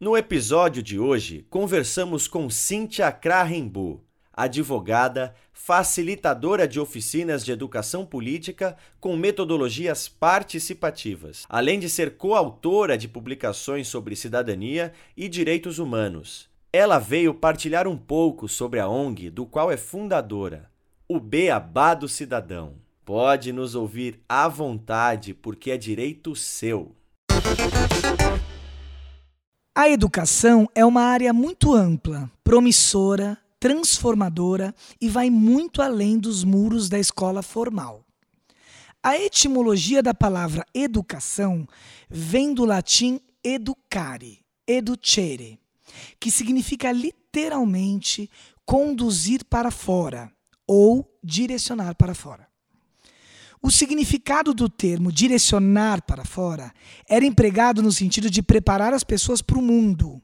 No episódio de hoje, conversamos com Cíntia Krahenbu, advogada, facilitadora de oficinas de educação política com metodologias participativas, além de ser coautora de publicações sobre cidadania e direitos humanos. Ela veio partilhar um pouco sobre a ONG do qual é fundadora, o Beabá do Cidadão. Pode nos ouvir à vontade, porque é direito seu. A educação é uma área muito ampla, promissora, transformadora e vai muito além dos muros da escola formal. A etimologia da palavra educação vem do latim educare, educere, que significa literalmente conduzir para fora ou direcionar para fora. O significado do termo direcionar para fora era empregado no sentido de preparar as pessoas para o mundo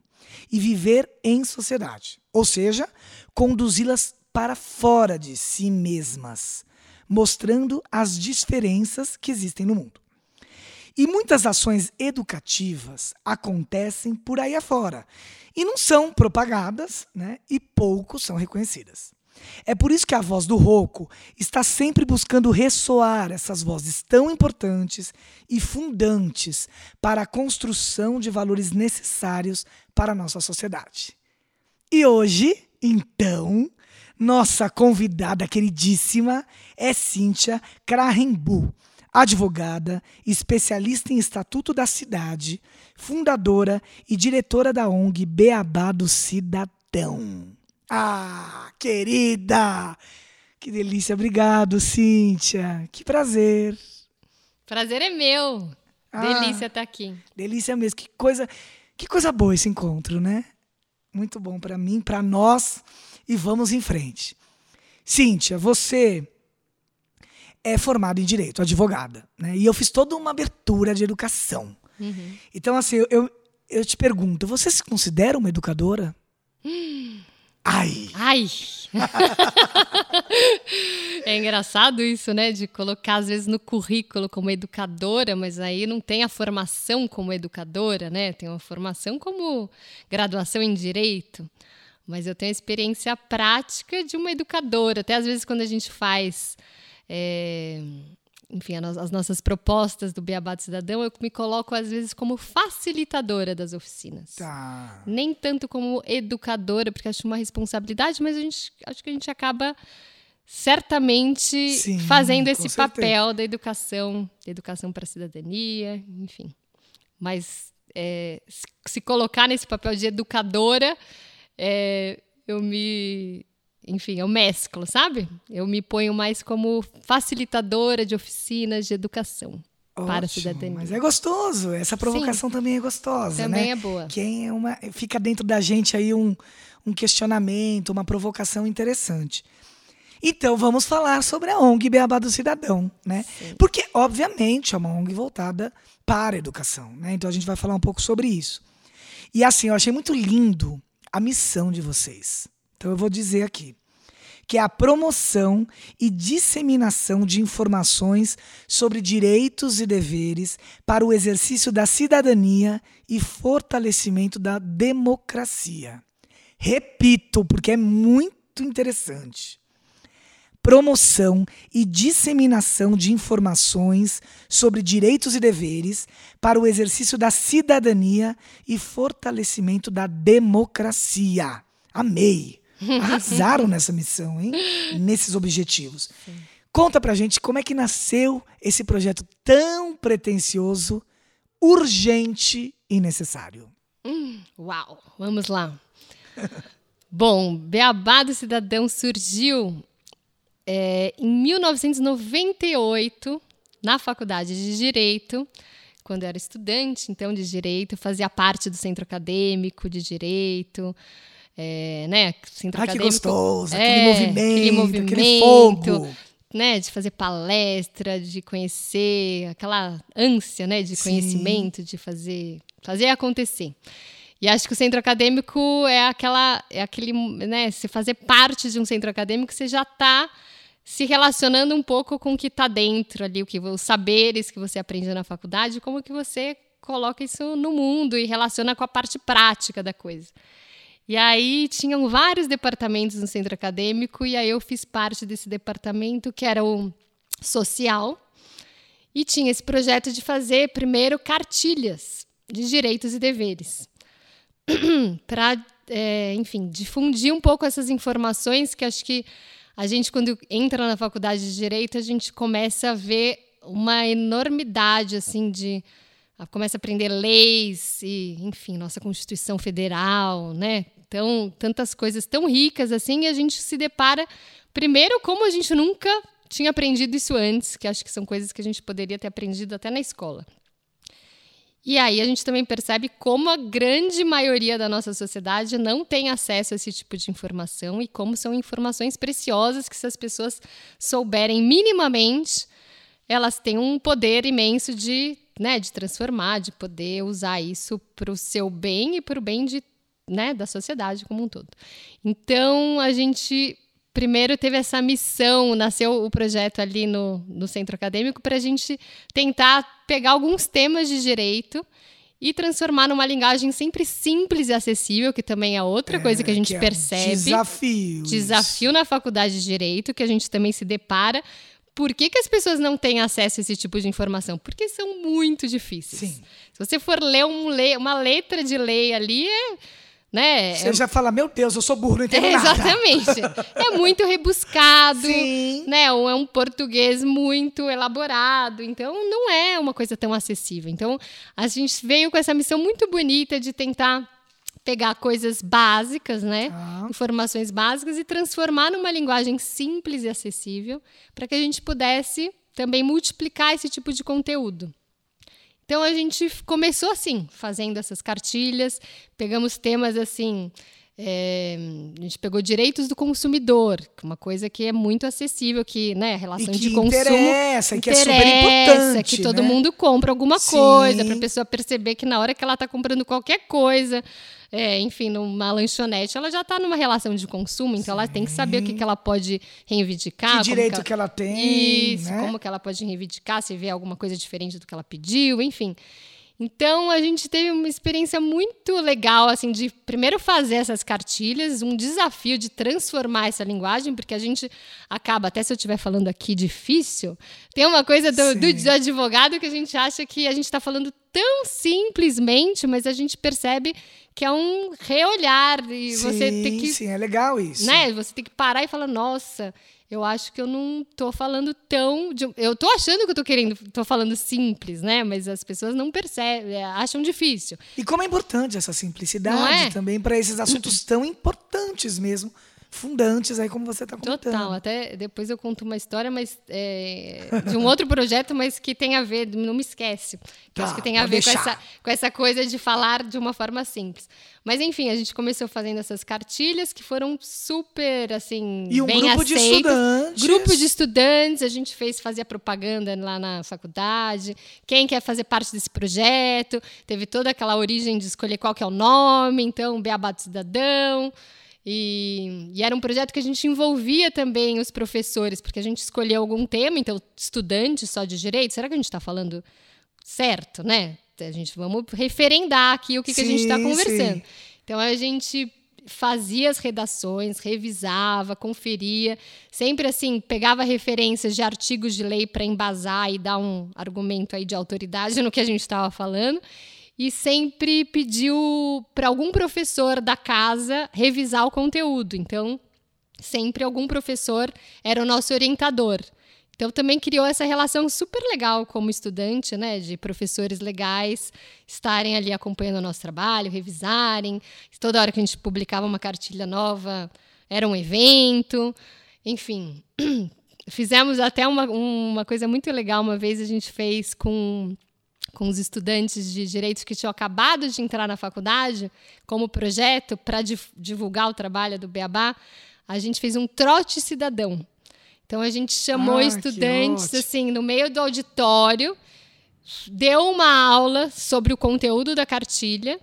e viver em sociedade, ou seja, conduzi-las para fora de si mesmas, mostrando as diferenças que existem no mundo. E muitas ações educativas acontecem por aí afora e não são propagadas né, e pouco são reconhecidas. É por isso que a voz do Roco está sempre buscando ressoar essas vozes tão importantes e fundantes para a construção de valores necessários para a nossa sociedade. E hoje, então, nossa convidada queridíssima é Cíntia Krahenbu, advogada, especialista em Estatuto da Cidade, fundadora e diretora da ONG Beabá do Cidadão. Ah, querida! Que delícia, obrigado, Cíntia. Que prazer. Prazer é meu. Ah, delícia estar tá aqui. Delícia mesmo. Que coisa, que coisa boa esse encontro, né? Muito bom para mim, para nós e vamos em frente. Cíntia, você é formada em direito, advogada, né? E eu fiz toda uma abertura de educação. Uhum. Então, assim, eu, eu te pergunto, você se considera uma educadora? Hum. Ai! Ai! é engraçado isso, né? De colocar, às vezes, no currículo como educadora, mas aí não tem a formação como educadora, né? Tem uma formação como graduação em direito. Mas eu tenho a experiência prática de uma educadora. Até às vezes, quando a gente faz. É enfim, as nossas propostas do Beabá do Cidadão, eu me coloco às vezes como facilitadora das oficinas. Tá. Nem tanto como educadora, porque acho uma responsabilidade, mas a gente, acho que a gente acaba certamente Sim, fazendo esse papel da educação, da educação para a cidadania, enfim. Mas é, se colocar nesse papel de educadora, é, eu me enfim, eu mesclo, sabe? Eu me ponho mais como facilitadora de oficinas de educação. Ótimo, para a cidadania. Mas é gostoso, essa provocação Sim, também é gostosa. Também né? é boa. Quem é uma, fica dentro da gente aí um, um questionamento, uma provocação interessante. Então vamos falar sobre a ONG Beabá do Cidadão, né? Sim. Porque, obviamente, é uma ONG voltada para a educação. Né? Então a gente vai falar um pouco sobre isso. E assim, eu achei muito lindo a missão de vocês. Então eu vou dizer aqui que é a promoção e disseminação de informações sobre direitos e deveres para o exercício da cidadania e fortalecimento da democracia. Repito, porque é muito interessante. Promoção e disseminação de informações sobre direitos e deveres para o exercício da cidadania e fortalecimento da democracia. Amei! Arrasaram nessa missão, hein? Nesses objetivos. Sim. Conta pra gente como é que nasceu esse projeto tão pretensioso, urgente e necessário. Hum, uau, vamos lá. Bom, Beabá do Cidadão surgiu é, em 1998 na Faculdade de Direito, quando eu era estudante, então, de Direito, fazia parte do centro acadêmico de Direito é, né, centro ah, acadêmico. Que gostoso, é, aquele movimento, aquele movimento, aquele fogo. Né, de fazer palestra, de conhecer, aquela ânsia, né, de Sim. conhecimento, de fazer, fazer acontecer. E acho que o centro acadêmico é aquela, é aquele, né, se fazer parte de um centro acadêmico, você já está se relacionando um pouco com o que está dentro ali, o que os saberes que você aprende na faculdade, como que você coloca isso no mundo e relaciona com a parte prática da coisa. E aí tinham vários departamentos no centro acadêmico e aí eu fiz parte desse departamento que era o social e tinha esse projeto de fazer primeiro cartilhas de direitos e deveres para, é, enfim, difundir um pouco essas informações que acho que a gente, quando entra na faculdade de Direito, a gente começa a ver uma enormidade, assim, de... Começa a aprender leis e, enfim, nossa Constituição Federal, né? Então, tantas coisas tão ricas, assim, e a gente se depara, primeiro, como a gente nunca tinha aprendido isso antes, que acho que são coisas que a gente poderia ter aprendido até na escola. E aí a gente também percebe como a grande maioria da nossa sociedade não tem acesso a esse tipo de informação e como são informações preciosas que se as pessoas souberem minimamente, elas têm um poder imenso de, né, de transformar, de poder usar isso para o seu bem e para o bem de, né, da sociedade como um todo. Então a gente primeiro teve essa missão, nasceu o projeto ali no, no centro acadêmico para a gente tentar pegar alguns temas de direito e transformar numa linguagem sempre simples e acessível, que também é outra é, coisa que a gente que é percebe. Desafio. Desafio na faculdade de direito, que a gente também se depara. Por que, que as pessoas não têm acesso a esse tipo de informação? Porque são muito difíceis. Sim. Se você for ler um, uma letra de lei ali, é né? Você é... já fala, meu Deus, eu sou burro, não entendo é, nada. Exatamente. é muito rebuscado, Sim. né? Ou é um português muito elaborado, então não é uma coisa tão acessível. Então, a gente veio com essa missão muito bonita de tentar pegar coisas básicas, né? Ah. Informações básicas e transformar numa linguagem simples e acessível, para que a gente pudesse também multiplicar esse tipo de conteúdo. Então a gente começou assim, fazendo essas cartilhas, pegamos temas assim. É, a gente pegou direitos do consumidor, é uma coisa que é muito acessível, que, né, relação que de consumo interessa, que é super importante, que todo né? mundo compra alguma Sim. coisa, para a pessoa perceber que na hora que ela está comprando qualquer coisa, é, enfim, numa lanchonete, ela já está numa relação de consumo, então Sim. ela tem que saber o que, que ela pode reivindicar. Que direito que ela, que ela tem. Isso, né? como que ela pode reivindicar, se vê alguma coisa diferente do que ela pediu, enfim. Então a gente teve uma experiência muito legal, assim, de primeiro fazer essas cartilhas, um desafio de transformar essa linguagem, porque a gente acaba, até se eu estiver falando aqui difícil, tem uma coisa do, do advogado que a gente acha que a gente está falando tão simplesmente, mas a gente percebe que é um reolhar e sim, você tem que sim é legal isso. né você tem que parar e falar nossa eu acho que eu não tô falando tão. De, eu tô achando que eu tô querendo, tô falando simples, né? Mas as pessoas não percebem, é, acham difícil. E como é importante essa simplicidade é? também para esses assuntos tão importantes mesmo fundantes aí, como você está contando. Total, até depois eu conto uma história, mas é, de um outro projeto, mas que tem a ver, não me esquece. Que tá, acho que tem a ver com essa, com essa coisa de falar de uma forma simples. Mas enfim, a gente começou fazendo essas cartilhas que foram super assim, e um bem grupo aceitas. de estudantes. Grupo de estudantes, a gente fez, fazia propaganda lá na faculdade. Quem quer fazer parte desse projeto? Teve toda aquela origem de escolher qual que é o nome, então, Beabá do Cidadão. E, e, era um projeto que a gente envolvia também os professores, porque a gente escolheu algum tema, então, estudante só de direito, será que a gente está falando certo, né? A gente vamos referendar aqui o que, sim, que a gente está conversando. Sim. Então a gente fazia as redações, revisava, conferia, sempre assim, pegava referências de artigos de lei para embasar e dar um argumento aí de autoridade no que a gente estava falando e sempre pediu para algum professor da casa revisar o conteúdo. Então, sempre algum professor era o nosso orientador. Então, também criou essa relação super legal como estudante, né, de professores legais estarem ali acompanhando o nosso trabalho, revisarem. Toda hora que a gente publicava uma cartilha nova, era um evento. Enfim, fizemos até uma, uma coisa muito legal. Uma vez a gente fez com com os estudantes de direitos que tinham acabado de entrar na faculdade, como projeto para divulgar o trabalho do Beabá, a gente fez um trote cidadão. Então a gente chamou ah, estudantes assim no meio do auditório, deu uma aula sobre o conteúdo da cartilha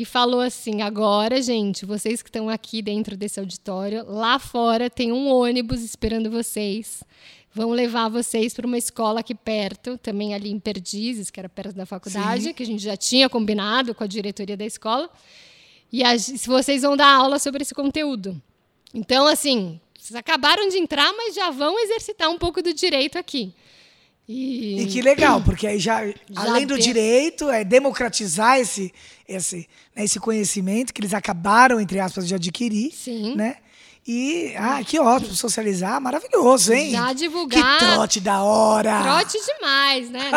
e falou assim: agora, gente, vocês que estão aqui dentro desse auditório, lá fora tem um ônibus esperando vocês. Vão levar vocês para uma escola aqui perto, também ali em Perdizes, que era perto da faculdade, Sim. que a gente já tinha combinado com a diretoria da escola. E a, vocês vão dar aula sobre esse conteúdo. Então, assim, vocês acabaram de entrar, mas já vão exercitar um pouco do direito aqui. E, e que legal, porque aí já, já além do direito, é democratizar esse, esse, né, esse conhecimento que eles acabaram, entre aspas, de adquirir. Sim. Né? E, ah, que ótimo, socializar, maravilhoso, hein? Já divulgar. Que trote da hora! Trote demais, né?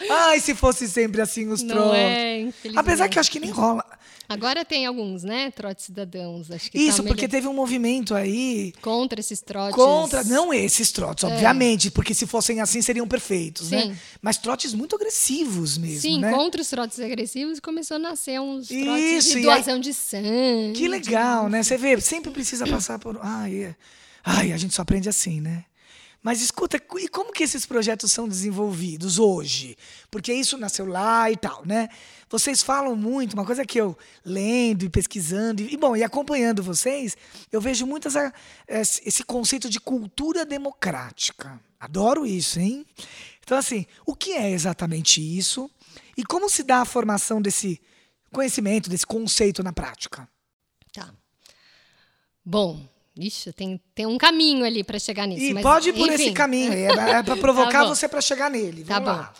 É? Ai, se fosse sempre assim os trotes. Não é, Apesar que eu acho que nem rola. Agora tem alguns, né? Trotes cidadãos. Acho que tá Isso, tá porque teve um movimento aí. Contra esses trotes. Contra, não esses trotes, é. obviamente, porque se fossem assim seriam perfeitos, né? Sim. né? Mas trotes muito agressivos mesmo. Sim, né? contra os trotes agressivos começou a nascer uns trotes Isso, de doação aí... de sangue. Que legal, né? Você vê, sempre precisa passar por. Ai, é... Ai, a gente só aprende assim, né? Mas escuta, e como que esses projetos são desenvolvidos hoje? Porque isso nasceu lá e tal, né? Vocês falam muito, uma coisa que eu lendo e pesquisando, e, bom, e acompanhando vocês, eu vejo muito essa, esse conceito de cultura democrática. Adoro isso, hein? Então, assim, o que é exatamente isso? E como se dá a formação desse conhecimento, desse conceito na prática? Tá. Bom, Ixi, tem, tem um caminho ali para chegar nisso. E mas, pode ir por enfim. esse caminho. É, é para provocar tá você para chegar nele. Vamos tá bom. Lá.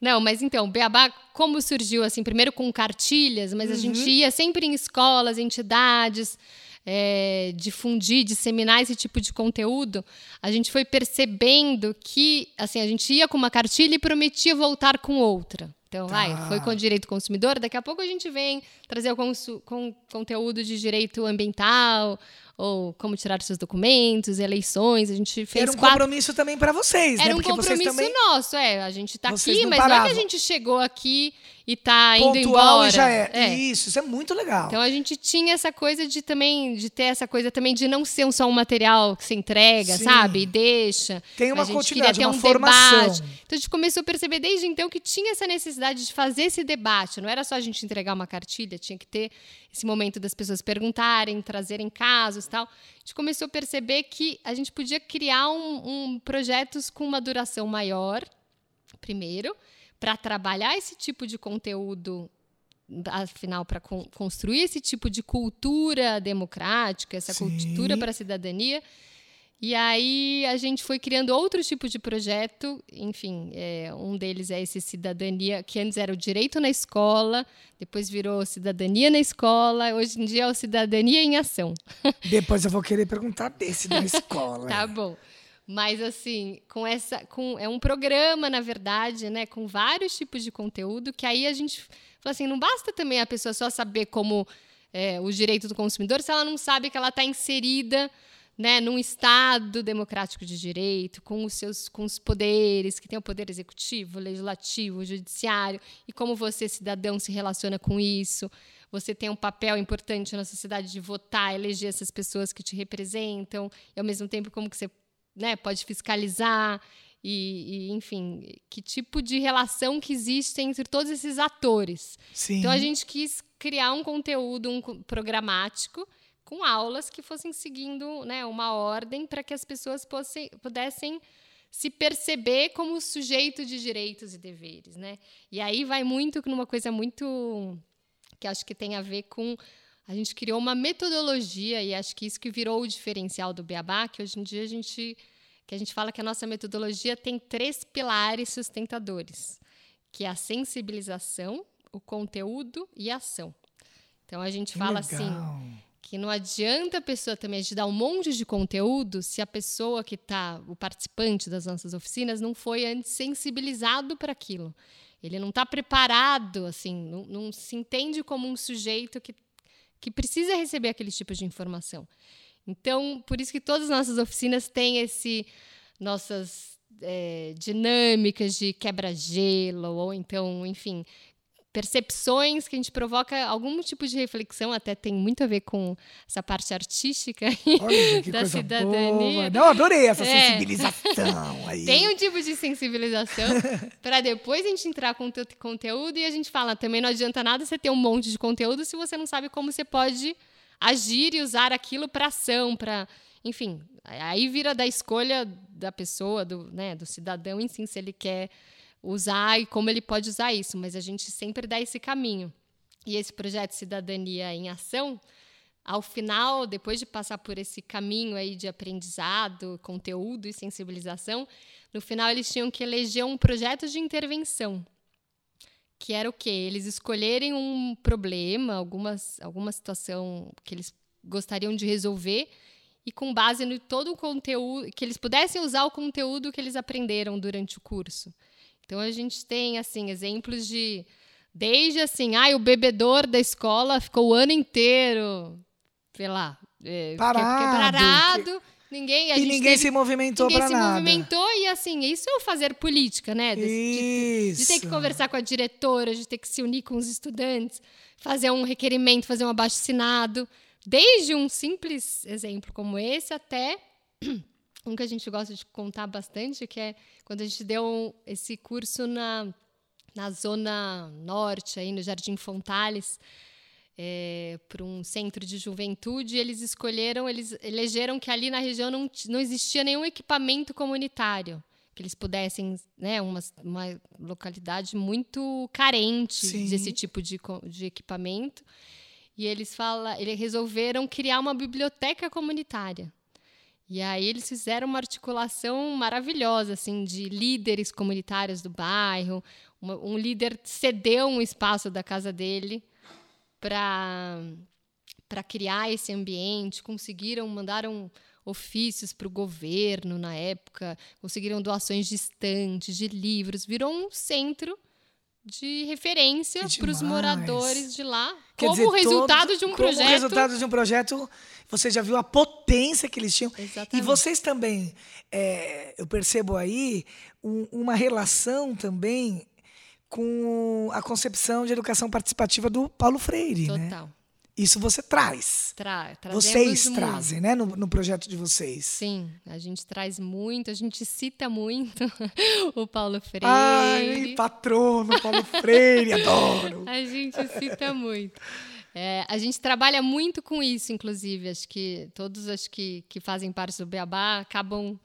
Não, mas então, Beabá, como surgiu assim, primeiro com cartilhas, mas uhum. a gente uhum. ia sempre em escolas, entidades, é, difundir, disseminar esse tipo de conteúdo, a gente foi percebendo que assim, a gente ia com uma cartilha e prometia voltar com outra. Então, tá. vai, foi com o direito consumidor, daqui a pouco a gente vem trazer o com conteúdo de direito ambiental, ou como tirar seus documentos, eleições. A gente fez Era um quatro... compromisso também para vocês, Era né? um Porque compromisso também... nosso, é. A gente está aqui, mas paravam. não é que a gente chegou aqui e tá indo Pontual embora. E já é. é. Isso, isso é muito legal. Então a gente tinha essa coisa de também de ter essa coisa também de não ser só um material que se entrega, Sim. sabe? E deixa. Tem uma continuidade, uma um formação. Debate. Então a gente começou a perceber desde então que tinha essa necessidade de fazer esse debate. Não era só a gente entregar uma cartilha, tinha que ter esse momento das pessoas perguntarem, trazerem casos, tal. A gente começou a perceber que a gente podia criar um, um projetos com uma duração maior, primeiro para trabalhar esse tipo de conteúdo afinal para con construir esse tipo de cultura democrática, essa Sim. cultura para a cidadania. E aí a gente foi criando outros tipos de projeto, enfim, é, um deles é esse cidadania, que antes era o direito na escola, depois virou cidadania na escola, hoje em dia é o cidadania em ação. Depois eu vou querer perguntar desse da escola. tá bom. Mas assim, com essa, com é um programa na verdade, né, com vários tipos de conteúdo que aí a gente fala assim, não basta também a pessoa só saber como é, o direito do consumidor se ela não sabe que ela está inserida né, num Estado democrático de direito, com os seus com os poderes, que tem o poder executivo, legislativo, judiciário, e como você, cidadão, se relaciona com isso. Você tem um papel importante na sociedade de votar, eleger essas pessoas que te representam, e ao mesmo tempo como que você né, pode fiscalizar e, e, enfim, que tipo de relação que existe entre todos esses atores. Sim. Então a gente quis criar um conteúdo um programático com aulas que fossem seguindo né, uma ordem para que as pessoas fossem, pudessem se perceber como sujeito de direitos e deveres, né? E aí vai muito numa coisa muito que acho que tem a ver com a gente criou uma metodologia e acho que isso que virou o diferencial do Beabá, que hoje em dia a gente que a gente fala que a nossa metodologia tem três pilares sustentadores, que é a sensibilização, o conteúdo e a ação. Então a gente fala assim, Legal. assim que não adianta a pessoa também te dar um monte de conteúdo se a pessoa que está, o participante das nossas oficinas, não foi antes sensibilizado para aquilo. Ele não está preparado, assim, não, não se entende como um sujeito que que precisa receber aquele tipo de informação. Então, por isso que todas as nossas oficinas têm esse nossas é, dinâmicas de quebra-gelo, ou então, enfim, percepções que a gente provoca algum tipo de reflexão, até tem muito a ver com essa parte artística Olha, da cidadania. Boa. Não, adorei essa é. sensibilização aí. Tem um tipo de sensibilização para depois a gente entrar com o conteúdo e a gente fala, também não adianta nada você ter um monte de conteúdo se você não sabe como você pode agir e usar aquilo para ação, para, enfim, aí vira da escolha da pessoa, do, né, do cidadão em si, se ele quer usar e como ele pode usar isso, mas a gente sempre dá esse caminho. E esse projeto Cidadania em Ação, ao final, depois de passar por esse caminho aí de aprendizado, conteúdo e sensibilização, no final eles tinham que eleger um projeto de intervenção. Que era o quê? Eles escolherem um problema, algumas, alguma situação que eles gostariam de resolver e com base no todo o conteúdo, que eles pudessem usar o conteúdo que eles aprenderam durante o curso. Então a gente tem assim exemplos de desde assim, ai, o bebedor da escola ficou o ano inteiro, sei lá, é, parado. parado ninguém, e ninguém teve, se movimentou para nada. Ninguém se movimentou e assim, isso é o fazer política, né? De, de, de, ter que conversar com a diretora, de ter que se unir com os estudantes, fazer um requerimento, fazer um abaixo-assinado. Desde um simples exemplo como esse até um que a gente gosta de contar bastante, que é quando a gente deu esse curso na, na zona norte, aí no Jardim Fontales, é, para um centro de juventude, eles escolheram, eles elegeram que ali na região não, não existia nenhum equipamento comunitário que eles pudessem, né, uma, uma localidade muito carente Sim. desse tipo de, de equipamento. E eles fala, eles resolveram criar uma biblioteca comunitária. E aí eles fizeram uma articulação maravilhosa, assim, de líderes comunitários do bairro. Um líder cedeu um espaço da casa dele para para criar esse ambiente. Conseguiram, mandaram ofícios para o governo na época, conseguiram doações de estantes, de livros. Virou um centro de referência para os moradores de lá, Quer como dizer, resultado todo, de um como projeto. Como resultado de um projeto, você já viu a potência que eles tinham. Exatamente. E vocês também, é, eu percebo aí um, uma relação também com a concepção de educação participativa do Paulo Freire, né? Total. Né? Isso você traz. Tra vocês muito. trazem, né? No, no, projeto de vocês. Sim, a gente traz muito, a gente cita muito o Paulo Freire. Ai, patrono, Paulo Freire, adoro. A gente cita muito. É, a gente trabalha muito com isso, inclusive. Acho que todos acho que, que fazem parte do Beabá acabam,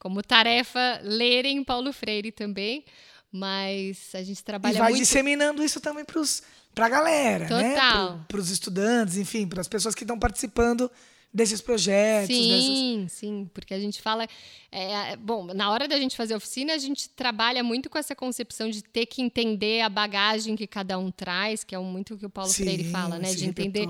como tarefa, lerem Paulo Freire também. Mas a gente trabalha muito. E vai muito... disseminando isso também para os para a galera, Total. né? Para os estudantes, enfim, para as pessoas que estão participando desses projetos. Sim, dessas... sim, porque a gente fala. É, é, bom, na hora da gente fazer oficina, a gente trabalha muito com essa concepção de ter que entender a bagagem que cada um traz, que é muito o que o Paulo sim, Freire fala, né? De entender,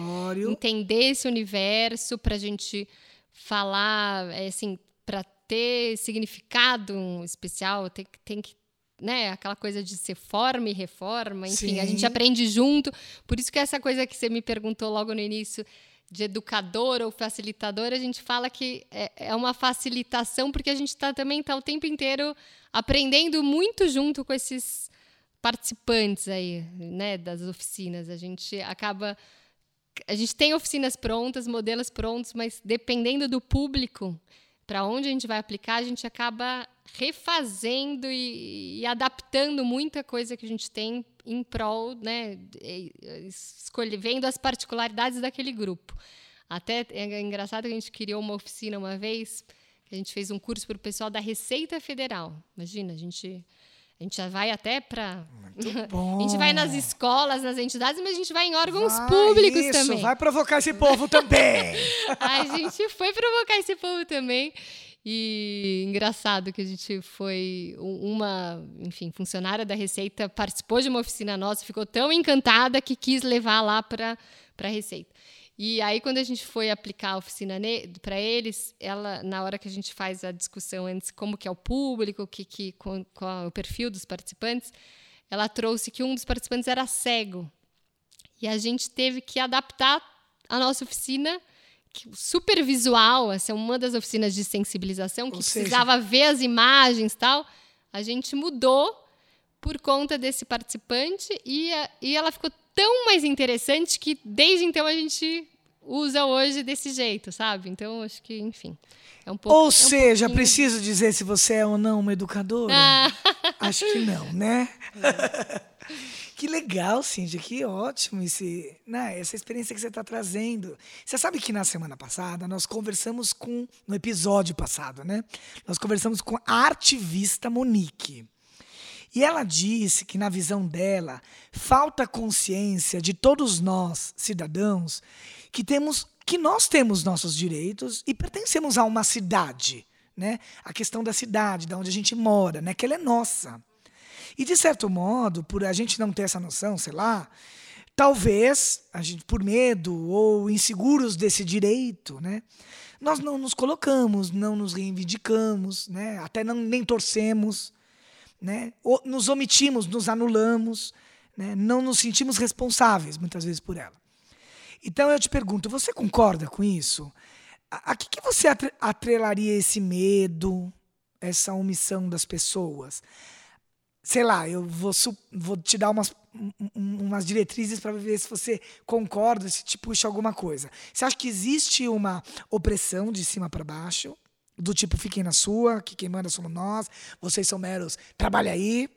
entender esse universo para a gente falar, é, assim, para ter significado especial, tem, tem que né, aquela coisa de ser forma e reforma, enfim, Sim. a gente aprende junto. Por isso que essa coisa que você me perguntou logo no início de educador ou facilitador, a gente fala que é, é uma facilitação porque a gente está também tá o tempo inteiro aprendendo muito junto com esses participantes aí, né, das oficinas. A gente acaba a gente tem oficinas prontas, modelos prontos, mas dependendo do público, para onde a gente vai aplicar, a gente acaba refazendo e, e, adaptando muita coisa que a gente tem em prol, né, escolhendo as particularidades daquele grupo. Até é engraçado que a gente criou uma oficina uma vez, que a gente fez um curso para o pessoal da Receita Federal. Imagina, a gente a gente já vai até para. a gente vai nas escolas, nas entidades, mas a gente vai em órgãos vai públicos isso, também. Vai provocar esse povo também. a gente foi provocar esse povo também. E engraçado que a gente foi uma, enfim, funcionária da Receita participou de uma oficina nossa, ficou tão encantada que quis levar lá para a Receita. E aí, quando a gente foi aplicar a oficina para eles, ela, na hora que a gente faz a discussão antes, como que é o público, que, que, qual é o perfil dos participantes, ela trouxe que um dos participantes era cego. E a gente teve que adaptar a nossa oficina, super visual, essa é uma das oficinas de sensibilização que precisava ver as imagens tal. A gente mudou por conta desse participante e, e ela ficou tão mais interessante que desde então a gente usa hoje desse jeito, sabe? Então, acho que, enfim. É um pouco, Ou é um seja, pouquinho... preciso dizer se você é ou não uma educadora? Ah. Acho que não, né? que legal, Cíntia, que ótimo esse, né, essa experiência que você está trazendo. Você sabe que na semana passada nós conversamos com, no episódio passado, né? Nós conversamos com a artivista Monique. E ela disse que, na visão dela, falta consciência de todos nós, cidadãos, que temos que nós temos nossos direitos e pertencemos a uma cidade, né? A questão da cidade, da onde a gente mora, né? Que ela é nossa. E de certo modo, por a gente não ter essa noção, sei lá, talvez a gente por medo ou inseguros desse direito, né? Nós não nos colocamos, não nos reivindicamos, né? Até não nem torcemos, né? Nos omitimos, nos anulamos, né? Não nos sentimos responsáveis muitas vezes por ela. Então eu te pergunto, você concorda com isso? A, a que, que você atrelaria esse medo, essa omissão das pessoas? Sei lá, eu vou, vou te dar umas, umas diretrizes para ver se você concorda, se te puxa alguma coisa. Você acha que existe uma opressão de cima para baixo? Do tipo, fiquem na sua, que quem manda somos nós, vocês são meros, trabalha aí.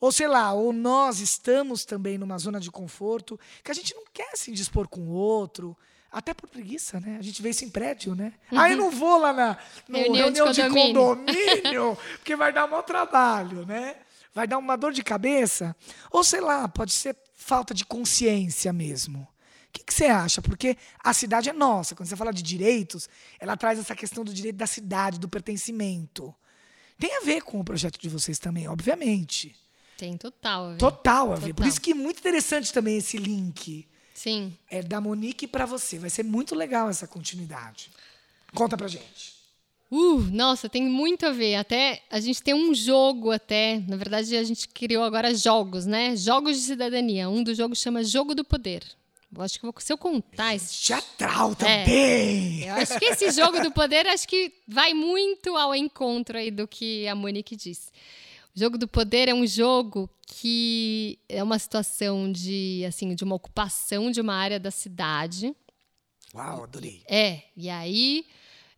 Ou sei lá, ou nós estamos também numa zona de conforto que a gente não quer se dispor com o outro. Até por preguiça, né? A gente vê isso em prédio, né? Uhum. Aí não vou lá na no reunião, de, condomínio. de condomínio, porque vai dar mau trabalho, né? Vai dar uma dor de cabeça. Ou sei lá, pode ser falta de consciência mesmo. O que, que, você acha? Porque a cidade é nossa. Quando você fala de direitos, ela traz essa questão do direito da cidade, do pertencimento. Tem a ver com o projeto de vocês também, obviamente. Tem total a ver. Total a ver. Total. Por isso que é muito interessante também esse link. Sim. É da Monique para você. Vai ser muito legal essa continuidade. Conta pra gente. Uh, nossa, tem muito a ver. Até a gente tem um jogo até, na verdade a gente criou agora jogos, né? Jogos de cidadania. Um dos jogos chama Jogo do Poder. Acho que se eu contar esse teatral também. É, eu acho que esse jogo do poder acho que vai muito ao encontro aí do que a Monique disse. O jogo do poder é um jogo que é uma situação de assim de uma ocupação de uma área da cidade. Uau, adorei. É, e aí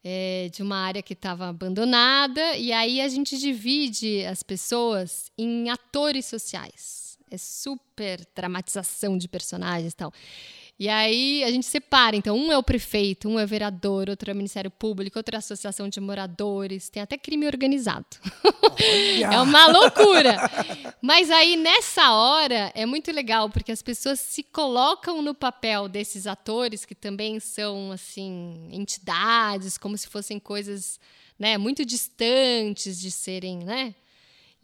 é, de uma área que estava abandonada e aí a gente divide as pessoas em atores sociais. É super dramatização de personagens e tal. E aí a gente separa. Então, um é o prefeito, um é o vereador, outro é o Ministério Público, outro é a Associação de Moradores, tem até crime organizado. é uma loucura. Mas aí, nessa hora, é muito legal, porque as pessoas se colocam no papel desses atores, que também são, assim, entidades, como se fossem coisas né, muito distantes de serem, né?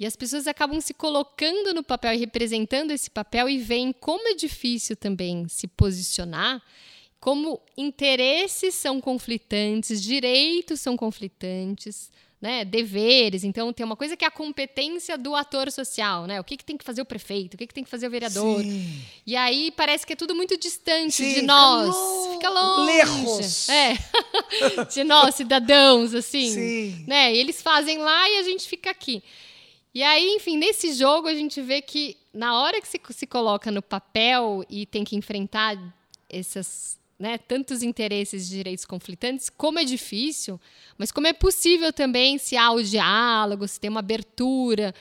E as pessoas acabam se colocando no papel e representando esse papel e veem como é difícil também se posicionar, como interesses são conflitantes, direitos são conflitantes, né, deveres. Então, tem uma coisa que é a competência do ator social, né? O que, que tem que fazer o prefeito, o que, que tem que fazer o vereador. Sim. E aí parece que é tudo muito distante Sim, de nós. Fica longe. Lejos. É. de nós, cidadãos, assim. Sim. Né? E eles fazem lá e a gente fica aqui. E aí, enfim, nesse jogo a gente vê que na hora que se, se coloca no papel e tem que enfrentar esses né, tantos interesses de direitos conflitantes, como é difícil, mas como é possível também se há o diálogo, se tem uma abertura.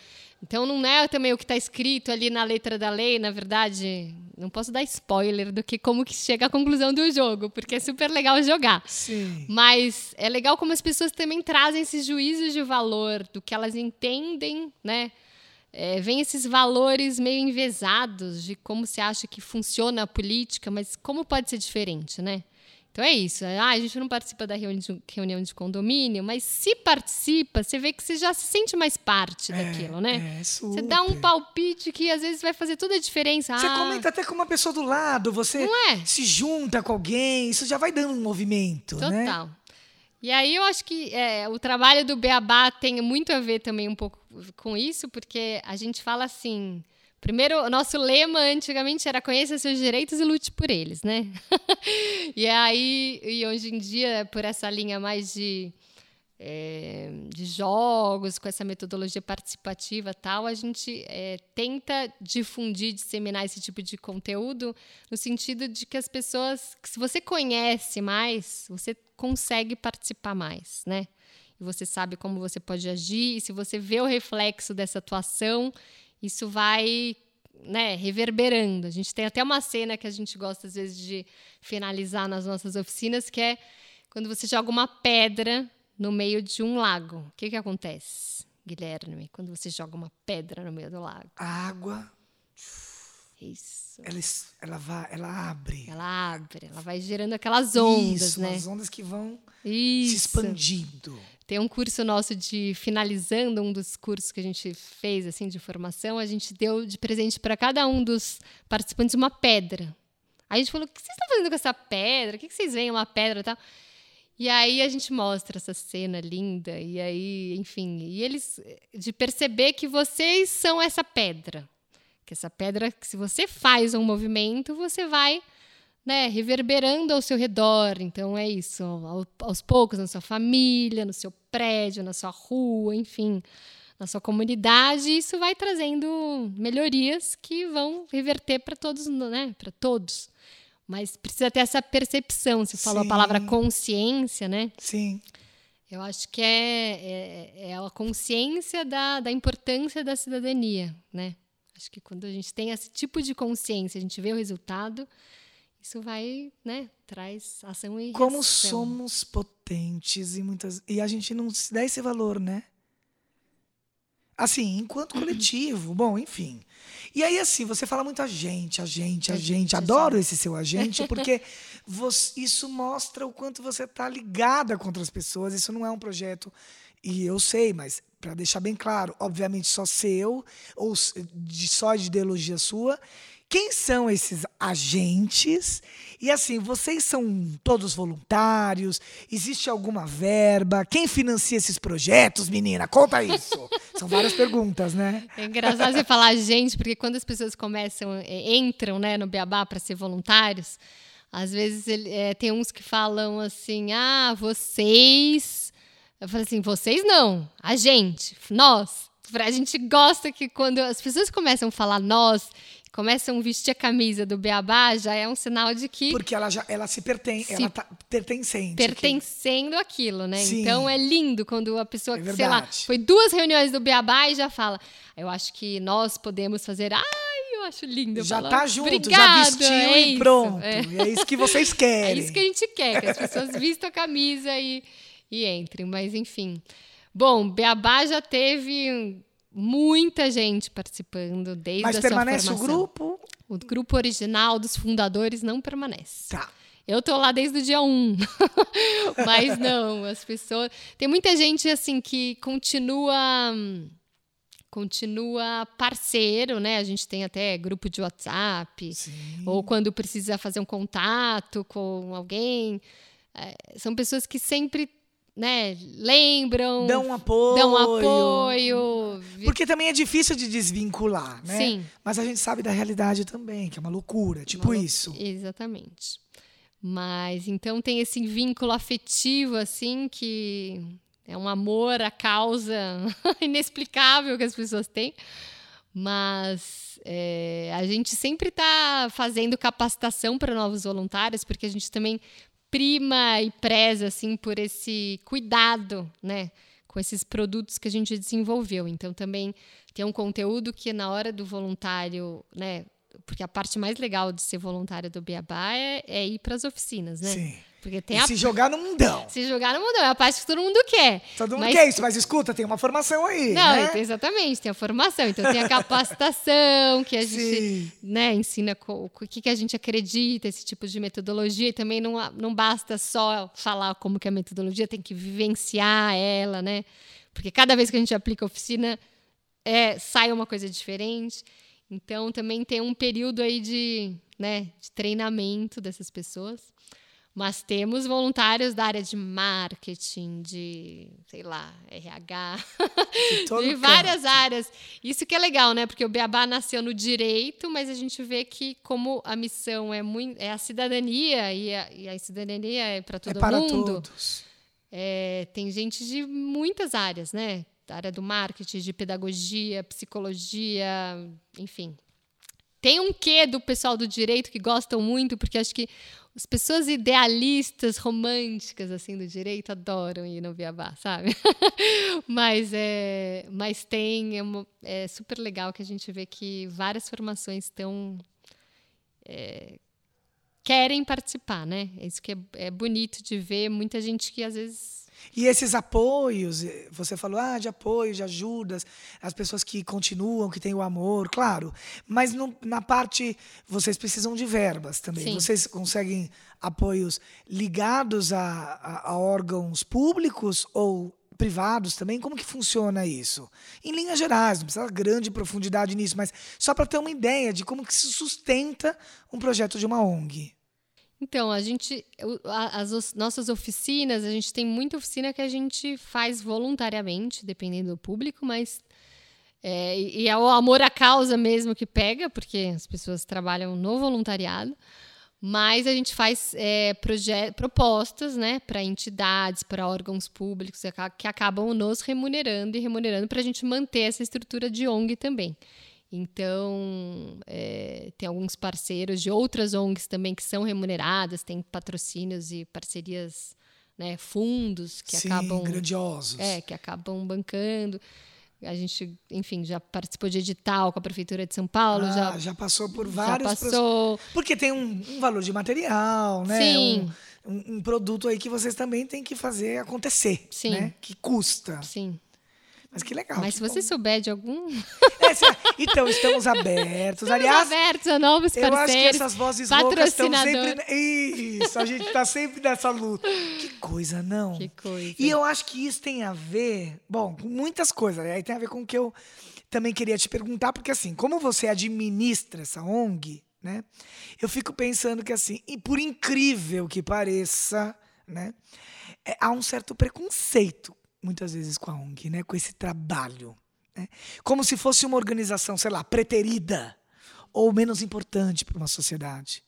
Então não é também o que está escrito ali na letra da lei, na verdade, não posso dar spoiler do que como que chega à conclusão do jogo, porque é super legal jogar. Sim. Mas é legal como as pessoas também trazem esses juízos de valor, do que elas entendem, né? É, vem esses valores meio envesados de como se acha que funciona a política, mas como pode ser diferente, né? Então é isso. Ah, a gente não participa da reunião de condomínio, mas se participa, você vê que você já se sente mais parte é, daquilo, né? É, super. Você dá um palpite que às vezes vai fazer toda a diferença. Você ah, comenta até com uma pessoa do lado, você é? se junta com alguém, isso já vai dando um movimento, Total. né? Total. E aí eu acho que é, o trabalho do Beabá tem muito a ver também um pouco com isso, porque a gente fala assim, Primeiro, o nosso lema antigamente era conheça seus direitos e lute por eles, né? e aí, e hoje em dia, por essa linha mais de é, de jogos, com essa metodologia participativa tal, a gente é, tenta difundir, disseminar esse tipo de conteúdo no sentido de que as pessoas, que se você conhece mais, você consegue participar mais, né? E você sabe como você pode agir, e se você vê o reflexo dessa atuação, isso vai né, reverberando. A gente tem até uma cena que a gente gosta, às vezes, de finalizar nas nossas oficinas, que é quando você joga uma pedra no meio de um lago. O que, que acontece, Guilherme, quando você joga uma pedra no meio do lago? A água. Isso. Ela, ela, vai, ela abre. Ela abre, ela vai gerando aquelas ondas, Isso, né? As ondas que vão Isso. se expandindo. Tem um curso nosso de finalizando um dos cursos que a gente fez assim de formação, a gente deu de presente para cada um dos participantes uma pedra. Aí a gente falou: "O que vocês estão fazendo com essa pedra? O que vocês veem uma pedra e tal?" E aí a gente mostra essa cena linda, e aí, enfim, e eles de perceber que vocês são essa pedra. Que essa pedra, que se você faz um movimento, você vai né, reverberando ao seu redor. Então é isso, aos poucos, na sua família, no seu prédio, na sua rua, enfim, na sua comunidade, isso vai trazendo melhorias que vão reverter para todos, né, para todos. Mas precisa ter essa percepção. Você falou Sim. a palavra consciência, né? Sim. Eu acho que é, é, é, a consciência da, da importância da cidadania, né? Acho que quando a gente tem esse tipo de consciência, a gente vê o resultado, isso vai, né, traz ação e Como reação. somos potentes e muitas e a gente não se dá esse valor, né? Assim, enquanto coletivo, bom, enfim. E aí, assim, você fala muito a gente, a gente, a, a gente. gente. Adoro esse seu agente, porque você, isso mostra o quanto você está ligada com outras pessoas. Isso não é um projeto, e eu sei, mas para deixar bem claro, obviamente só seu, ou de, só de ideologia sua. Quem são esses agentes? E assim, vocês são todos voluntários? Existe alguma verba? Quem financia esses projetos, menina? Conta isso. são várias perguntas, né? É engraçado você falar gente, porque quando as pessoas começam, é, entram né, no Beabá para ser voluntários, às vezes ele, é, tem uns que falam assim: ah, vocês. Eu falo assim: vocês não, a gente, nós. A gente gosta que quando as pessoas começam a falar nós começam a vestir a camisa do Beabá, já é um sinal de que. Porque ela já ela se pertence, ela tá pertencente. Pertencendo aquilo, né? Sim. Então é lindo quando a pessoa, é sei lá, foi duas reuniões do Beabá e já fala. Eu acho que nós podemos fazer. Ai, eu acho lindo. Já falo, tá junto, Obrigado, já vestiu é e pronto. É. é isso que vocês querem. É isso que a gente quer, que as pessoas vistam a camisa e, e entrem. Mas enfim. Bom, Beabá já teve muita gente participando desde Mas a permanece sua formação. o grupo? O grupo original dos fundadores não permanece. Tá. Eu tô lá desde o dia 1. Um. Mas não, as pessoas. Tem muita gente assim que continua continua parceiro, né? A gente tem até grupo de WhatsApp, Sim. ou quando precisa fazer um contato com alguém. É, são pessoas que sempre né, lembram, dão apoio. Dão apoio. Porque também é difícil de desvincular, né? Sim. Mas a gente sabe da realidade também, que é uma loucura, tipo uma isso. Exatamente. Mas então tem esse vínculo afetivo assim que é um amor à causa inexplicável que as pessoas têm. Mas é, a gente sempre está fazendo capacitação para novos voluntários, porque a gente também prima e preza assim por esse cuidado, né, com esses produtos que a gente desenvolveu. Então também tem um conteúdo que na hora do voluntário, né, porque a parte mais legal de ser voluntário do Beabá é, é ir para as oficinas, né? Sim. Porque tem a... se jogar no mundão. Se jogar no mundão, é a parte que todo mundo quer. Todo mundo mas... quer isso, mas escuta, tem uma formação aí. Não, né? exatamente, tem a formação. Então tem a capacitação, que a gente né, ensina o, o que, que a gente acredita, esse tipo de metodologia. E também não, não basta só falar como que é a metodologia, tem que vivenciar ela, né? Porque cada vez que a gente aplica a oficina, é, sai uma coisa diferente. Então também tem um período aí de, né, de treinamento dessas pessoas. Mas temos voluntários da área de marketing, de, sei lá, RH, de, de várias áreas. Isso que é legal, né? Porque o Beabá nasceu no direito, mas a gente vê que como a missão é muito é a cidadania e a, e a cidadania é para todo é para mundo. Todos. É, tem gente de muitas áreas, né? Da área do marketing, de pedagogia, psicologia, enfim. Tem um quê do pessoal do direito que gostam muito, porque acho que as pessoas idealistas, românticas, assim, do direito, adoram ir no Viabá, sabe? mas, é, mas tem, é, uma, é, super legal que a gente vê que várias formações estão... É, querem participar, né? Isso que é, é bonito de ver, muita gente que às vezes e esses apoios, eh, você falou ah, de apoio, de ajudas, as pessoas que continuam, que têm o amor, claro. Mas no, na parte, vocês precisam de verbas também. Sim. Vocês conseguem apoios ligados a, a, a órgãos públicos ou privados também? Como que funciona isso? Em linhas gerais, não precisa grande profundidade nisso, mas só para ter uma ideia de como que se sustenta um projeto de uma ONG. Então, a gente, as nossas oficinas, a gente tem muita oficina que a gente faz voluntariamente, dependendo do público, mas é, e é o amor à causa mesmo que pega, porque as pessoas trabalham no voluntariado. Mas a gente faz é, propostas né, para entidades, para órgãos públicos que acabam nos remunerando e remunerando para a gente manter essa estrutura de ONG também. Então, é, tem alguns parceiros de outras ONGs também que são remuneradas, tem patrocínios e parcerias, né, fundos que Sim, acabam. grandiosos. É, que acabam bancando. A gente, enfim, já participou de edital com a Prefeitura de São Paulo. Ah, já, já passou por vários. Já passou. Porque tem um, um, valor de material, né? Sim. Um, um, um, produto aí que vocês também têm que fazer acontecer. Sim. Né? Que custa. Sim. Mas que legal. Mas se você bom. souber de algum. É, então, estamos abertos. Estamos Aliás, abertos a novos parceiros. Eu acho que essas vozes loucas estão sempre. Isso, a gente está sempre nessa luta. Que coisa, não? Que coisa. E eu acho que isso tem a ver, bom, com muitas coisas. Aí tem a ver com o que eu também queria te perguntar, porque assim, como você administra essa ONG, né? Eu fico pensando que assim, e por incrível que pareça, né? É, há um certo preconceito muitas vezes com a ONG, né? com esse trabalho. Né? Como se fosse uma organização, sei lá, preterida ou menos importante para uma sociedade.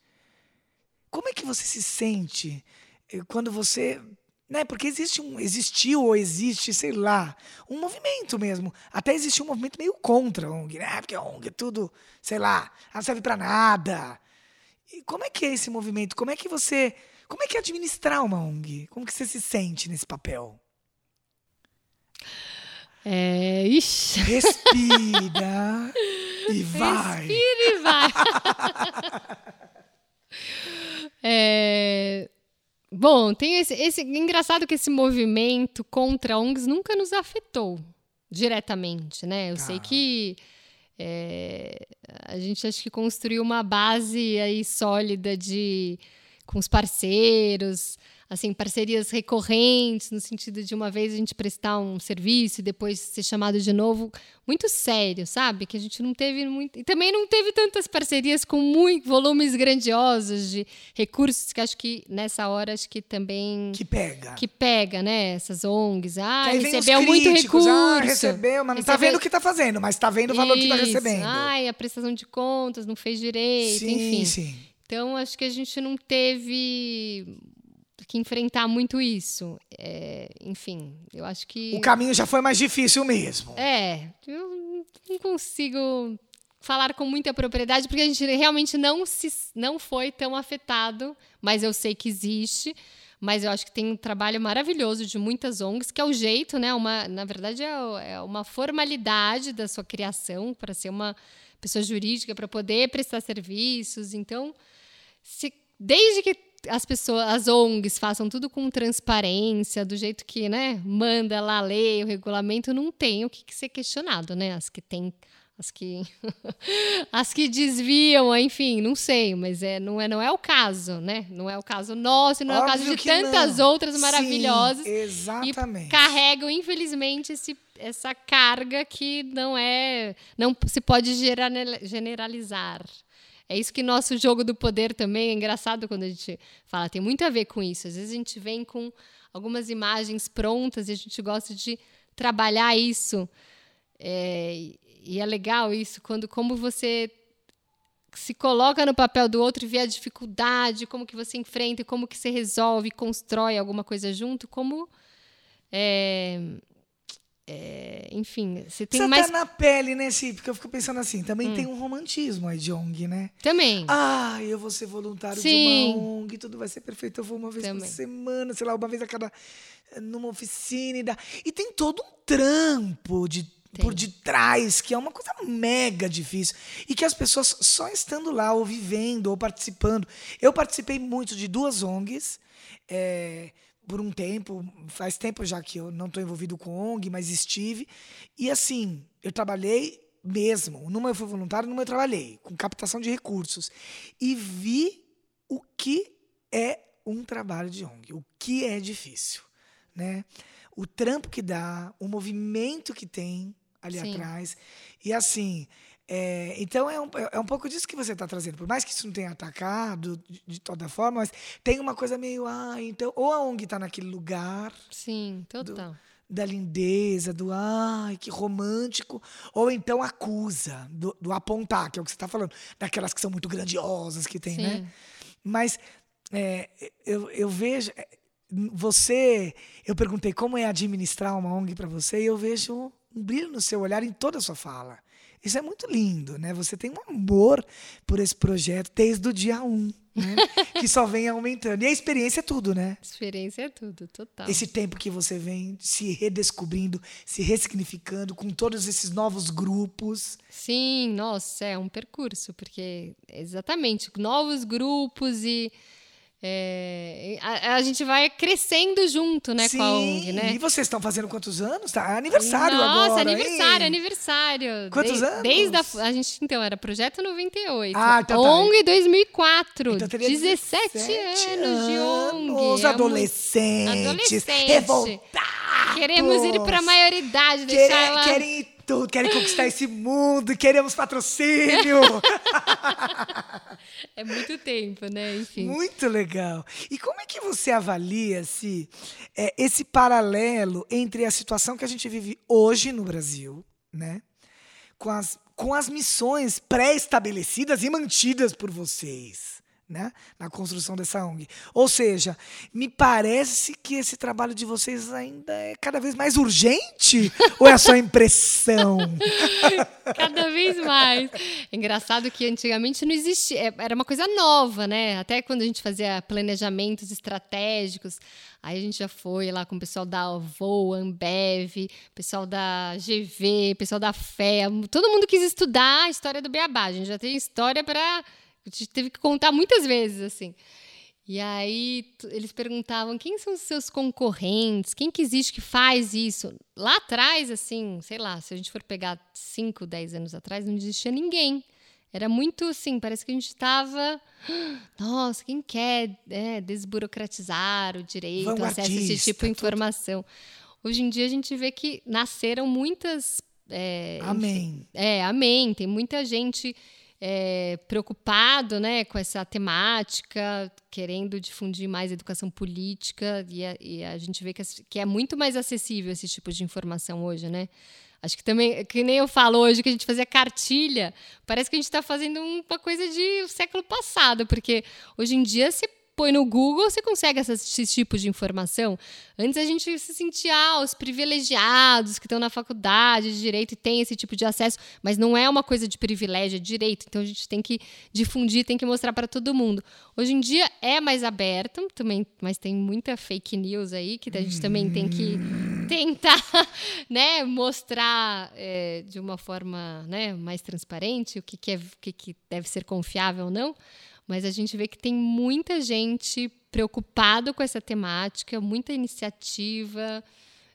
Como é que você se sente eh, quando você. Né? Porque existe um, existiu ou existe, sei lá, um movimento mesmo. Até existe um movimento meio contra a ONG, né? Porque a ONG é tudo, sei lá, não serve para nada. E como é que é esse movimento? Como é que você. Como é que é administrar uma ONG? Como que você se sente nesse papel? É, ixi. Respira e vai. Respira e vai. é, bom, tem esse, esse. Engraçado que esse movimento contra ONGs nunca nos afetou diretamente, né? Eu tá. sei que. É, a gente acho que construiu uma base aí sólida de com os parceiros, assim, parcerias recorrentes, no sentido de uma vez a gente prestar um serviço e depois ser chamado de novo, muito sério, sabe? Que a gente não teve muito. E também não teve tantas parcerias com muito, volumes grandiosos de recursos, que acho que nessa hora acho que também. Que pega. Que pega, né? Essas ONGs. Ah, recebeu muito recurso. Ah, recebeu, mas não está vendo o que está fazendo, mas está vendo o valor Isso. que está recebendo. Ai, a prestação de contas não fez direito, sim, enfim. Sim. Então, acho que a gente não teve que enfrentar muito isso. É, enfim, eu acho que. O caminho já foi mais difícil mesmo. É, eu não consigo falar com muita propriedade, porque a gente realmente não, se, não foi tão afetado, mas eu sei que existe. Mas eu acho que tem um trabalho maravilhoso de muitas ONGs, que é o jeito, né? Uma, na verdade, é, é uma formalidade da sua criação para ser uma pessoa jurídica, para poder prestar serviços. Então, se, desde que as pessoas, as ONGs façam tudo com transparência, do jeito que, né, manda lá a lei, o regulamento, não tem o que, que ser questionado, né? As que tem as que as que desviam, enfim, não sei, mas é não é não é o caso, né? Não é o caso nosso, não Óbvio é o caso de tantas não. outras maravilhosas. Sim, exatamente. Carregam infelizmente esse, essa carga que não é não se pode generalizar. É isso que nosso jogo do poder também é engraçado quando a gente fala, tem muito a ver com isso. Às vezes a gente vem com algumas imagens prontas e a gente gosta de trabalhar isso. É, e é legal isso, quando como você se coloca no papel do outro e vê a dificuldade, como que você enfrenta, como que você resolve, constrói alguma coisa junto, como é, é, enfim, você tem você mais. Tá na pele, né, Si? Porque eu fico pensando assim, também hum. tem um romantismo aí de ONG, né? Também. Ah, eu vou ser voluntário Sim. de uma ONG, tudo vai ser perfeito. Eu vou uma vez também. por semana, sei lá, uma vez a cada. numa oficina e dá. E tem todo um trampo de tem. por detrás, que é uma coisa mega difícil. E que as pessoas só estando lá, ou vivendo, ou participando. Eu participei muito de duas ONGs. É, por um tempo, faz tempo já que eu não estou envolvido com ONG, mas estive. E assim, eu trabalhei mesmo. Numa eu fui voluntário, numa eu trabalhei, com captação de recursos. E vi o que é um trabalho de ONG, o que é difícil. Né? O trampo que dá, o movimento que tem ali Sim. atrás. E assim, é, então é um, é um pouco disso que você está trazendo. Por mais que isso não tenha atacado de, de, toda forma, mas tem uma coisa meio. Ah, então. Ou a ONG está naquele lugar. Sim, total. Do, da lindeza, do ai, que romântico, ou então acusa, do, do apontar, que é o que você está falando, daquelas que são muito grandiosas que tem, né? Sim. né? Mas é, eu, eu vejo. É, você. Eu perguntei como é administrar uma ONG para você, e eu vejo um brilho no seu olhar em toda a sua fala. Isso é muito lindo, né? Você tem um amor por esse projeto desde o dia 1, um, né? que só vem aumentando. E a experiência é tudo, né? Experiência é tudo, total. Esse tempo que você vem se redescobrindo, se ressignificando com todos esses novos grupos. Sim, nossa, é um percurso, porque exatamente, novos grupos e é, a, a, gente vai crescendo junto, né, Sim, com a ONG, né? E vocês estão fazendo quantos anos? Tá aniversário Nossa, agora. Nossa, aniversário, hein? aniversário. Quantos de, anos? Desde a, a gente, então, era Projeto 98. Ah, então ONG tá. 2004. Então 17, 17 anos de ONG. Os adolescentes. Adolescente. Revoltados. Queremos ir para a maioridade, deixar Querem, ela... querem ir tudo, querem conquistar esse mundo, queremos patrocínio. é muito tempo, né? Enfim. Muito legal. E como é que você avalia se é, esse paralelo entre a situação que a gente vive hoje no Brasil, né, com as, com as missões pré-estabelecidas e mantidas por vocês? Né, na construção dessa ONG. Ou seja, me parece que esse trabalho de vocês ainda é cada vez mais urgente ou é só impressão? cada vez mais. Engraçado que antigamente não existia, é, era uma coisa nova, né? Até quando a gente fazia planejamentos estratégicos, aí a gente já foi lá com o pessoal da Avô, Ambev, pessoal da GV, pessoal da FEA, todo mundo quis estudar a história do Beabá. A gente já tem história para a gente teve que contar muitas vezes, assim. E aí eles perguntavam quem são os seus concorrentes, quem que existe que faz isso. Lá atrás, assim, sei lá, se a gente for pegar 5, 10 anos atrás, não existia ninguém. Era muito assim, parece que a gente estava. Nossa, quem quer é, desburocratizar o direito, acesso a esse tipo de informação? Hoje em dia a gente vê que nasceram muitas. É, amém. É, amém. Tem muita gente é, preocupado né, com essa temática, querendo difundir mais educação política, e a, e a gente vê que, que, é muito mais acessível esse tipo de informação hoje, né? Acho que também, que nem eu falo hoje, que a gente fazia cartilha, parece que a gente está fazendo uma coisa de século passado, porque hoje em dia se põe no Google, você consegue esse tipo de informação. Antes a gente se sentia ah, os privilegiados que estão na faculdade de direito e tem esse tipo de acesso, mas não é uma coisa de privilégio, é direito. Então a gente tem que difundir, tem que mostrar para todo mundo. Hoje em dia é mais aberto, também, mas tem muita fake news aí que a gente também tem que tentar, né, mostrar é, de uma forma, né, mais transparente o que, que é, o que, que deve ser confiável ou não mas a gente vê que tem muita gente preocupado com essa temática, muita iniciativa,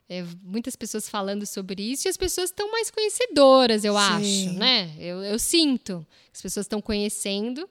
é, muitas pessoas falando sobre isso e as pessoas estão mais conhecedoras, eu Sim. acho, né? Eu, eu sinto as pessoas estão conhecendo,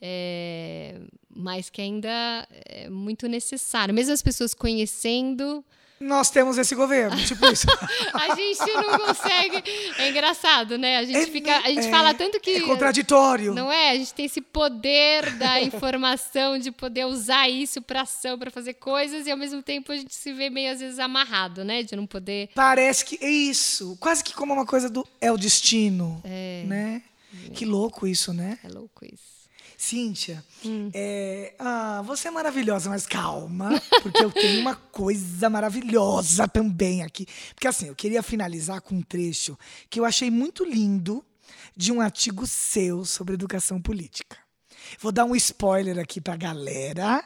é, mas que ainda é muito necessário. Mesmo as pessoas conhecendo, nós temos esse governo, tipo isso. a gente não consegue. É engraçado, né? A gente é, fica, a gente é, fala tanto que é contraditório. Não é? A gente tem esse poder da informação de poder usar isso para ação, para fazer coisas e ao mesmo tempo a gente se vê meio às vezes amarrado, né? De não poder. Parece que é isso, quase que como uma coisa do é o destino, é. né? É. Que louco isso, né? É louco isso. Cíntia, hum. é, ah, você é maravilhosa, mas calma, porque eu tenho uma coisa maravilhosa também aqui. Porque assim, eu queria finalizar com um trecho que eu achei muito lindo de um artigo seu sobre educação política. Vou dar um spoiler aqui para a galera,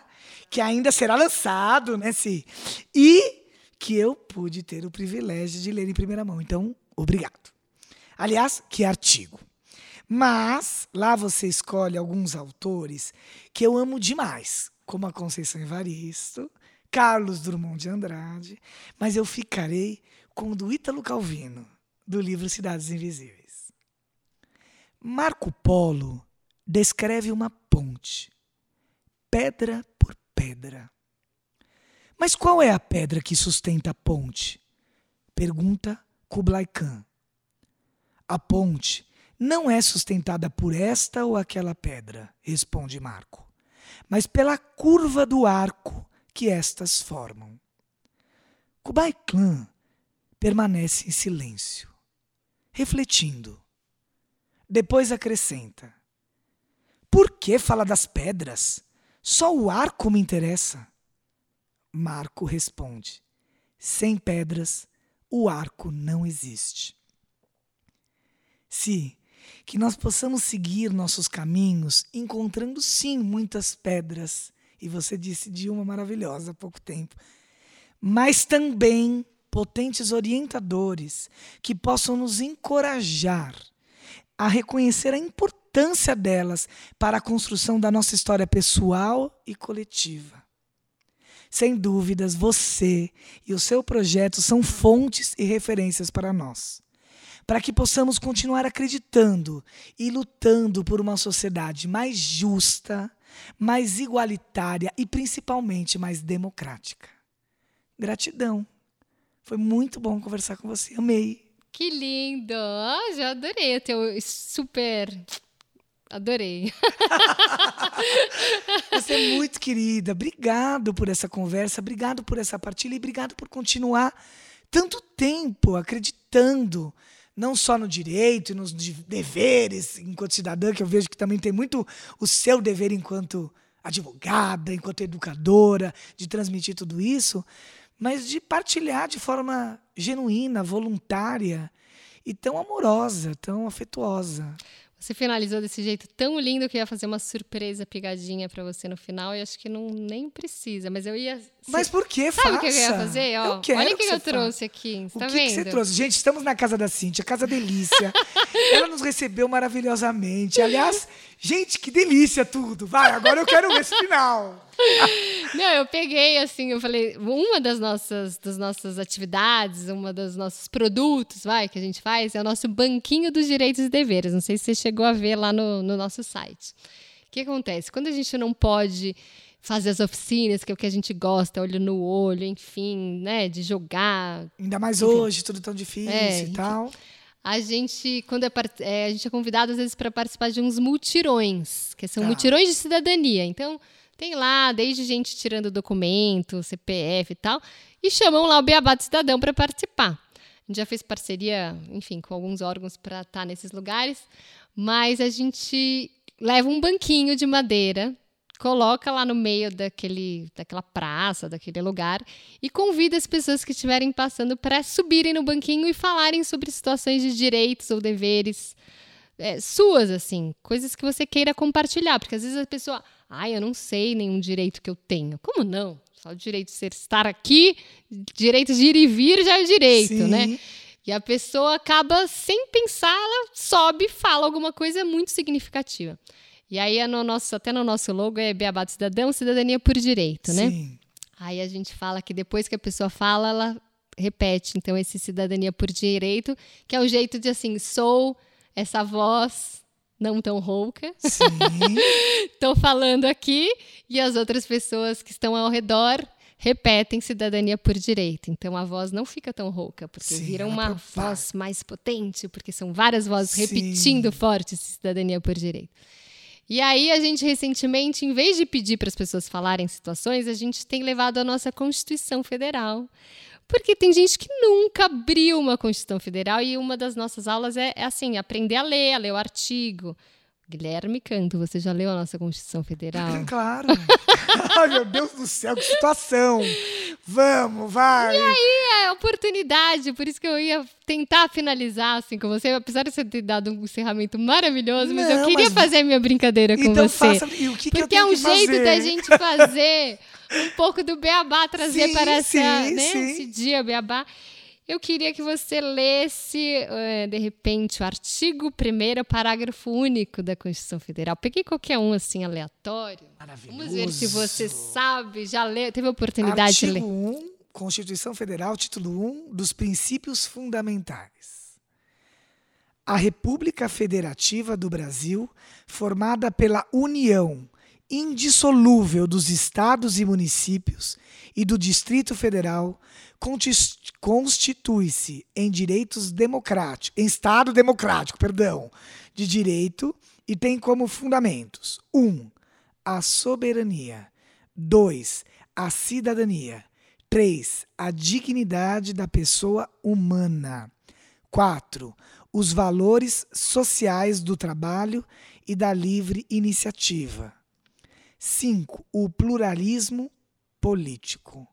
que ainda será lançado, né, Si? E que eu pude ter o privilégio de ler em primeira mão. Então, obrigado. Aliás, que artigo. Mas lá você escolhe alguns autores que eu amo demais, como a Conceição Evaristo, Carlos Drummond de Andrade, mas eu ficarei com o do Ítalo Calvino, do livro Cidades Invisíveis. Marco Polo descreve uma ponte, pedra por pedra. Mas qual é a pedra que sustenta a ponte? Pergunta Kublai Khan. A ponte não é sustentada por esta ou aquela pedra, responde Marco, mas pela curva do arco que estas formam. Kublai Khan permanece em silêncio, refletindo. Depois acrescenta: Por que fala das pedras? Só o arco me interessa. Marco responde: Sem pedras, o arco não existe. Se que nós possamos seguir nossos caminhos, encontrando sim muitas pedras, e você disse de uma maravilhosa há pouco tempo, mas também potentes orientadores que possam nos encorajar a reconhecer a importância delas para a construção da nossa história pessoal e coletiva. Sem dúvidas, você e o seu projeto são fontes e referências para nós para que possamos continuar acreditando e lutando por uma sociedade mais justa, mais igualitária e principalmente mais democrática. Gratidão. Foi muito bom conversar com você. Amei. Que lindo! Oh, já adorei o teu super. Adorei. Você é muito querida. Obrigado por essa conversa, obrigado por essa partilha e obrigado por continuar tanto tempo acreditando não só no direito e nos deveres enquanto cidadã, que eu vejo que também tem muito o seu dever enquanto advogada, enquanto educadora, de transmitir tudo isso, mas de partilhar de forma genuína, voluntária e tão amorosa, tão afetuosa. Você finalizou desse jeito tão lindo que eu ia fazer uma surpresa pegadinha para você no final e acho que não nem precisa, mas eu ia. Mas por que Sabe o que eu ia fazer? Ó, eu olha o que, que eu trouxe aqui. Você o tá que, vendo? que você trouxe? Gente, estamos na casa da Cintia, casa delícia. Ela nos recebeu maravilhosamente. Aliás, gente, que delícia tudo. Vai, agora eu quero ver esse final. Não, eu peguei assim, eu falei, uma das nossas, das nossas atividades, uma dos nossos produtos, vai, que a gente faz, é o nosso banquinho dos direitos e deveres. Não sei se você chegou a ver lá no, no nosso site. O que acontece? Quando a gente não pode fazer as oficinas, que é o que a gente gosta, olho no olho, enfim, né, de jogar. Ainda mais enfim. hoje, tudo tão difícil é, e tal. A gente, quando é, é, a gente é convidado às vezes para participar de uns multirões, que são tá. multirões de cidadania. Então, tem lá, desde gente tirando documento, CPF e tal, e chamam lá o Beabá do Cidadão para participar. A gente já fez parceria, enfim, com alguns órgãos para estar tá nesses lugares, mas a gente leva um banquinho de madeira, coloca lá no meio daquele, daquela praça, daquele lugar, e convida as pessoas que estiverem passando para subirem no banquinho e falarem sobre situações de direitos ou deveres é, suas, assim, coisas que você queira compartilhar, porque às vezes a pessoa, ai, eu não sei nenhum direito que eu tenho. Como não? Só o direito de ser, estar aqui, direito de ir e vir já é o direito, Sim. né? E a pessoa acaba, sem pensar, ela sobe e fala alguma coisa muito significativa. E aí, é no nosso, até no nosso logo é Beabá do Cidadão, Cidadania por Direito, né? Sim. Aí a gente fala que depois que a pessoa fala, ela repete. Então, esse Cidadania por Direito, que é o jeito de assim, sou essa voz não tão rouca. Estou falando aqui e as outras pessoas que estão ao redor repetem cidadania por direito. Então a voz não fica tão rouca, porque Sim, vira uma voz mais potente, porque são várias vozes Sim. repetindo forte cidadania por direito. E aí a gente recentemente, em vez de pedir para as pessoas falarem situações, a gente tem levado a nossa Constituição Federal. Porque tem gente que nunca abriu uma Constituição Federal e uma das nossas aulas é, é assim, aprender a ler, a ler o artigo, Guilherme Canto, você já leu a nossa Constituição Federal? Claro. Ai, meu Deus do céu, que situação. Vamos, vai. E aí, é oportunidade, por isso que eu ia tentar finalizar assim com você, apesar de você ter dado um encerramento maravilhoso, mas Não, eu queria mas... fazer a minha brincadeira com então você. Faça... E o que porque que é um jeito da gente fazer um pouco do beabá, trazer sim, para essa, sim, né, sim. esse dia beabá. Eu queria que você lesse, uh, de repente, o artigo 1 parágrafo único da Constituição Federal. Peguei qualquer um, assim, aleatório. Maravilhoso. Vamos ver se você sabe, já leu, teve a oportunidade artigo de ler. 1, Constituição Federal, título 1, dos princípios fundamentais. A República Federativa do Brasil, formada pela União indissolúvel dos estados e municípios e do Distrito Federal, constitui-se em direitos democráticos, em Estado democrático, perdão, de direito e tem como fundamentos: 1. Um, a soberania. 2. A cidadania. 3. A dignidade da pessoa humana. 4. Os valores sociais do trabalho e da livre iniciativa. 5. O pluralismo político.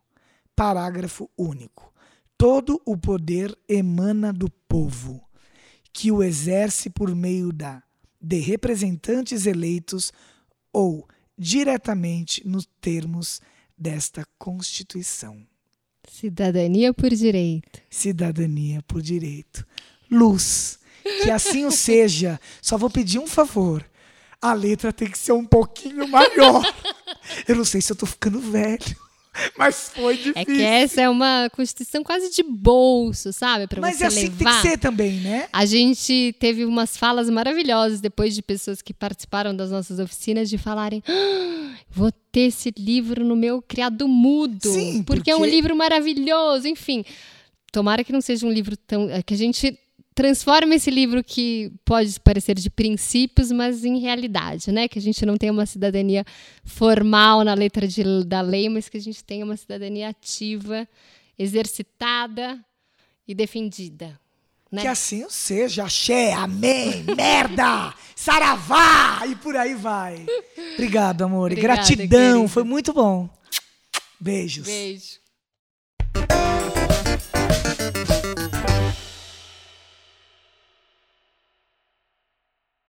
Parágrafo único. Todo o poder emana do povo, que o exerce por meio da, de representantes eleitos ou diretamente nos termos desta Constituição. Cidadania por direito. Cidadania por direito. Luz. Que assim o seja. Só vou pedir um favor a letra tem que ser um pouquinho maior. eu não sei se eu tô ficando velho. Mas foi difícil. É que essa é uma constituição quase de bolso, sabe? Pra Mas você é assim levar. que tem que ser também, né? A gente teve umas falas maravilhosas depois de pessoas que participaram das nossas oficinas de falarem: ah, vou ter esse livro no meu criado mudo. Sim, porque, porque é um livro maravilhoso. Enfim, tomara que não seja um livro tão. É que a gente transforma esse livro que pode parecer de princípios, mas em realidade, né? Que a gente não tem uma cidadania formal na letra de, da lei, mas que a gente tenha uma cidadania ativa, exercitada e defendida. Né? Que assim seja, axé, amém, merda, saravá e por aí vai. Obrigado, amor. Obrigada, Gratidão, foi muito bom. Beijos. Beijo.